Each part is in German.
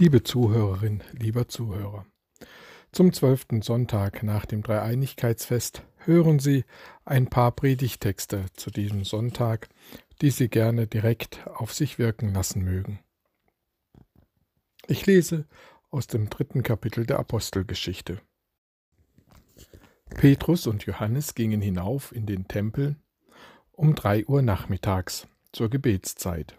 Liebe Zuhörerin, lieber Zuhörer, zum zwölften Sonntag nach dem Dreieinigkeitsfest hören Sie ein paar Predigtexte zu diesem Sonntag, die Sie gerne direkt auf sich wirken lassen mögen. Ich lese aus dem dritten Kapitel der Apostelgeschichte. Petrus und Johannes gingen hinauf in den Tempel um drei Uhr nachmittags zur Gebetszeit.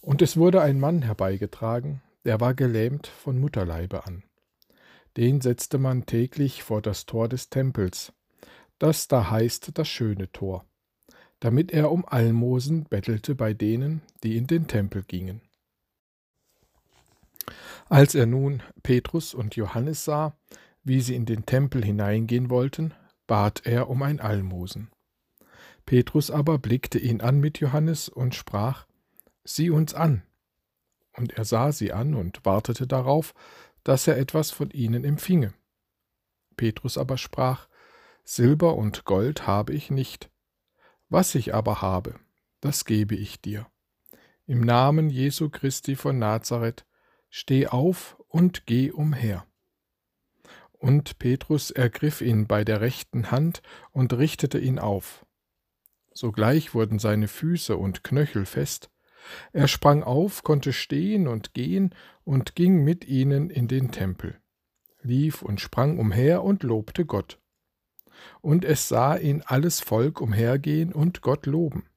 Und es wurde ein Mann herbeigetragen, der war gelähmt von Mutterleibe an. Den setzte man täglich vor das Tor des Tempels, das da heißt das schöne Tor, damit er um Almosen bettelte bei denen, die in den Tempel gingen. Als er nun Petrus und Johannes sah, wie sie in den Tempel hineingehen wollten, bat er um ein Almosen. Petrus aber blickte ihn an mit Johannes und sprach, Sieh uns an. Und er sah sie an und wartete darauf, dass er etwas von ihnen empfinge. Petrus aber sprach, Silber und Gold habe ich nicht, was ich aber habe, das gebe ich dir. Im Namen Jesu Christi von Nazareth, steh auf und geh umher. Und Petrus ergriff ihn bei der rechten Hand und richtete ihn auf. Sogleich wurden seine Füße und Knöchel fest, er sprang auf, konnte stehen und gehen und ging mit ihnen in den Tempel, lief und sprang umher und lobte Gott. Und es sah ihn alles Volk umhergehen und Gott loben.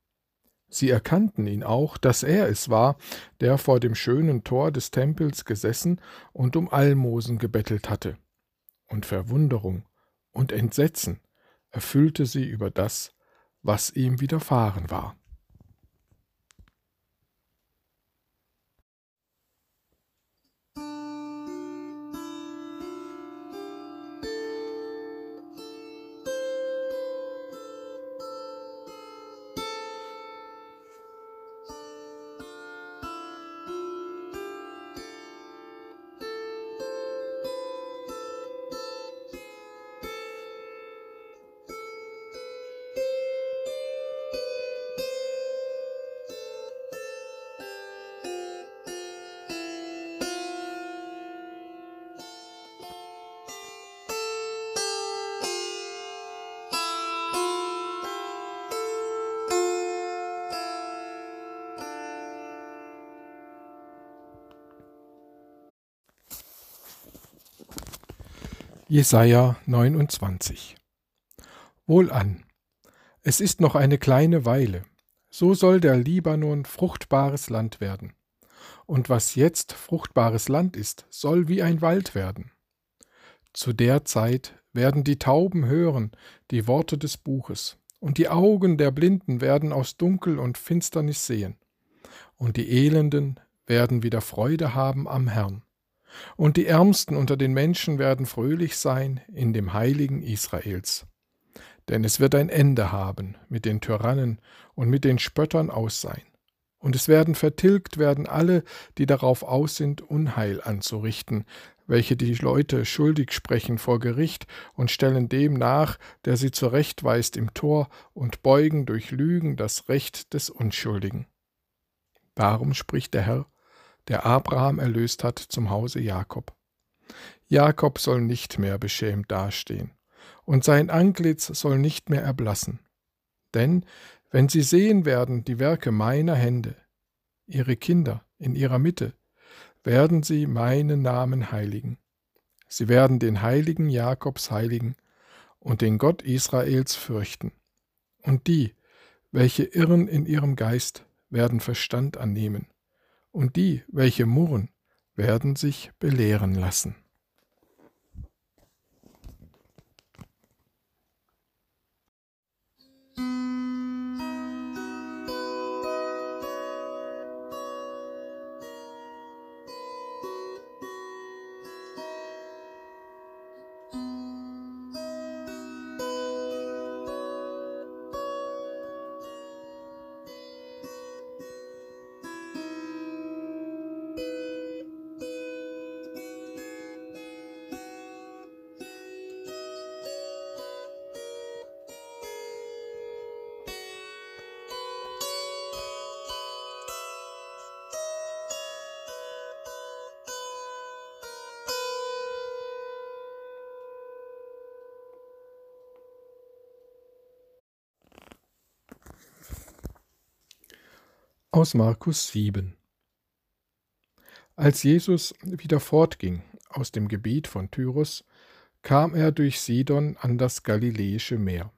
Sie erkannten ihn auch, dass er es war, der vor dem schönen Tor des Tempels gesessen und um Almosen gebettelt hatte. Und Verwunderung und Entsetzen erfüllte sie über das, was ihm widerfahren war. Jesaja 29 Wohlan, es ist noch eine kleine Weile, so soll der Libanon fruchtbares Land werden. Und was jetzt fruchtbares Land ist, soll wie ein Wald werden. Zu der Zeit werden die Tauben hören die Worte des Buches, und die Augen der Blinden werden aus Dunkel und Finsternis sehen, und die Elenden werden wieder Freude haben am Herrn und die Ärmsten unter den Menschen werden fröhlich sein in dem Heiligen Israels. Denn es wird ein Ende haben mit den Tyrannen und mit den Spöttern aus sein. Und es werden vertilgt werden alle, die darauf aus sind, Unheil anzurichten, welche die Leute schuldig sprechen vor Gericht und stellen dem nach, der sie zurechtweist im Tor und beugen durch Lügen das Recht des Unschuldigen. Darum spricht der Herr, der Abraham erlöst hat, zum Hause Jakob. Jakob soll nicht mehr beschämt dastehen, und sein Antlitz soll nicht mehr erblassen. Denn wenn sie sehen werden die Werke meiner Hände, ihre Kinder in ihrer Mitte, werden sie meinen Namen heiligen. Sie werden den Heiligen Jakobs heiligen und den Gott Israels fürchten. Und die, welche irren in ihrem Geist, werden Verstand annehmen und die, welche murren, werden sich belehren lassen. Aus Markus 7 Als Jesus wieder fortging aus dem Gebiet von Tyrus, kam er durch Sidon an das Galiläische Meer,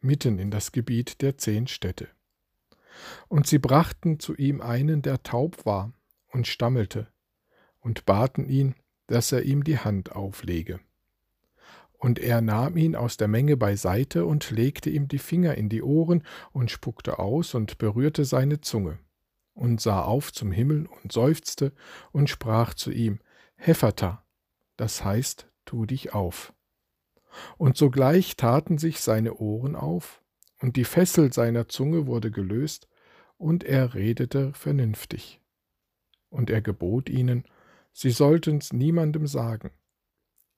mitten in das Gebiet der zehn Städte. Und sie brachten zu ihm einen, der taub war und stammelte, und baten ihn, dass er ihm die Hand auflege. Und er nahm ihn aus der Menge beiseite und legte ihm die Finger in die Ohren und spuckte aus und berührte seine Zunge und sah auf zum Himmel und seufzte und sprach zu ihm, Hephata, das heißt, tu dich auf. Und sogleich taten sich seine Ohren auf, und die Fessel seiner Zunge wurde gelöst, und er redete vernünftig. Und er gebot ihnen, sie sollten's niemandem sagen.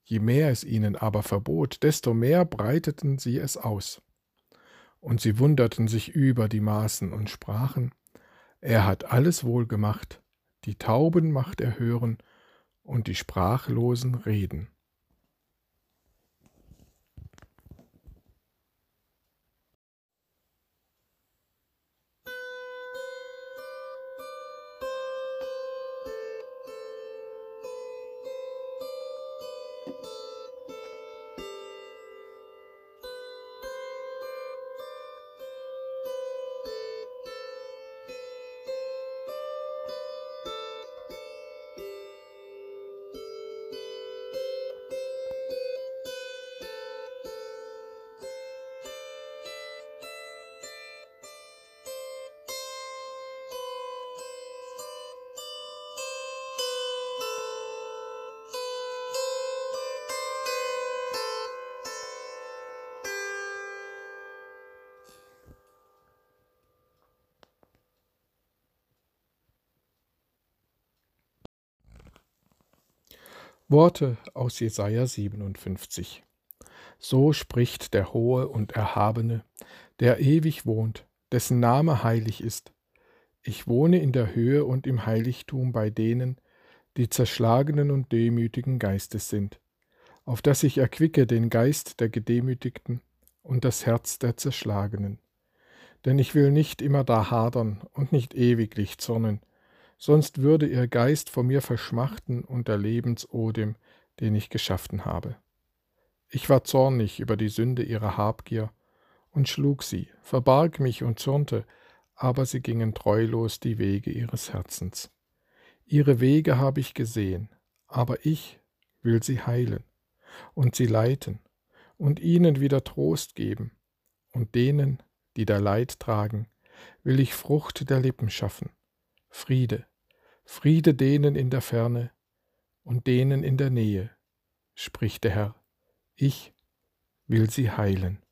Je mehr es ihnen aber verbot, desto mehr breiteten sie es aus. Und sie wunderten sich über die Maßen und sprachen, er hat alles wohl gemacht, die Tauben macht er hören und die Sprachlosen reden. Worte aus Jesaja 57. So spricht der Hohe und Erhabene, der ewig wohnt, dessen Name heilig ist. Ich wohne in der Höhe und im Heiligtum bei denen, die zerschlagenen und demütigen Geistes sind, auf dass ich erquicke den Geist der Gedemütigten und das Herz der Zerschlagenen. Denn ich will nicht immer da hadern und nicht ewiglich zornen, sonst würde ihr Geist vor mir verschmachten unter Lebensodem, den ich geschaffen habe. Ich war zornig über die Sünde ihrer Habgier und schlug sie, verbarg mich und zürnte, aber sie gingen treulos die Wege ihres Herzens. Ihre Wege habe ich gesehen, aber ich will sie heilen und sie leiten und ihnen wieder Trost geben, und denen, die da Leid tragen, will ich Frucht der Lippen schaffen, Friede, Friede denen in der Ferne und denen in der Nähe, spricht der Herr, ich will sie heilen.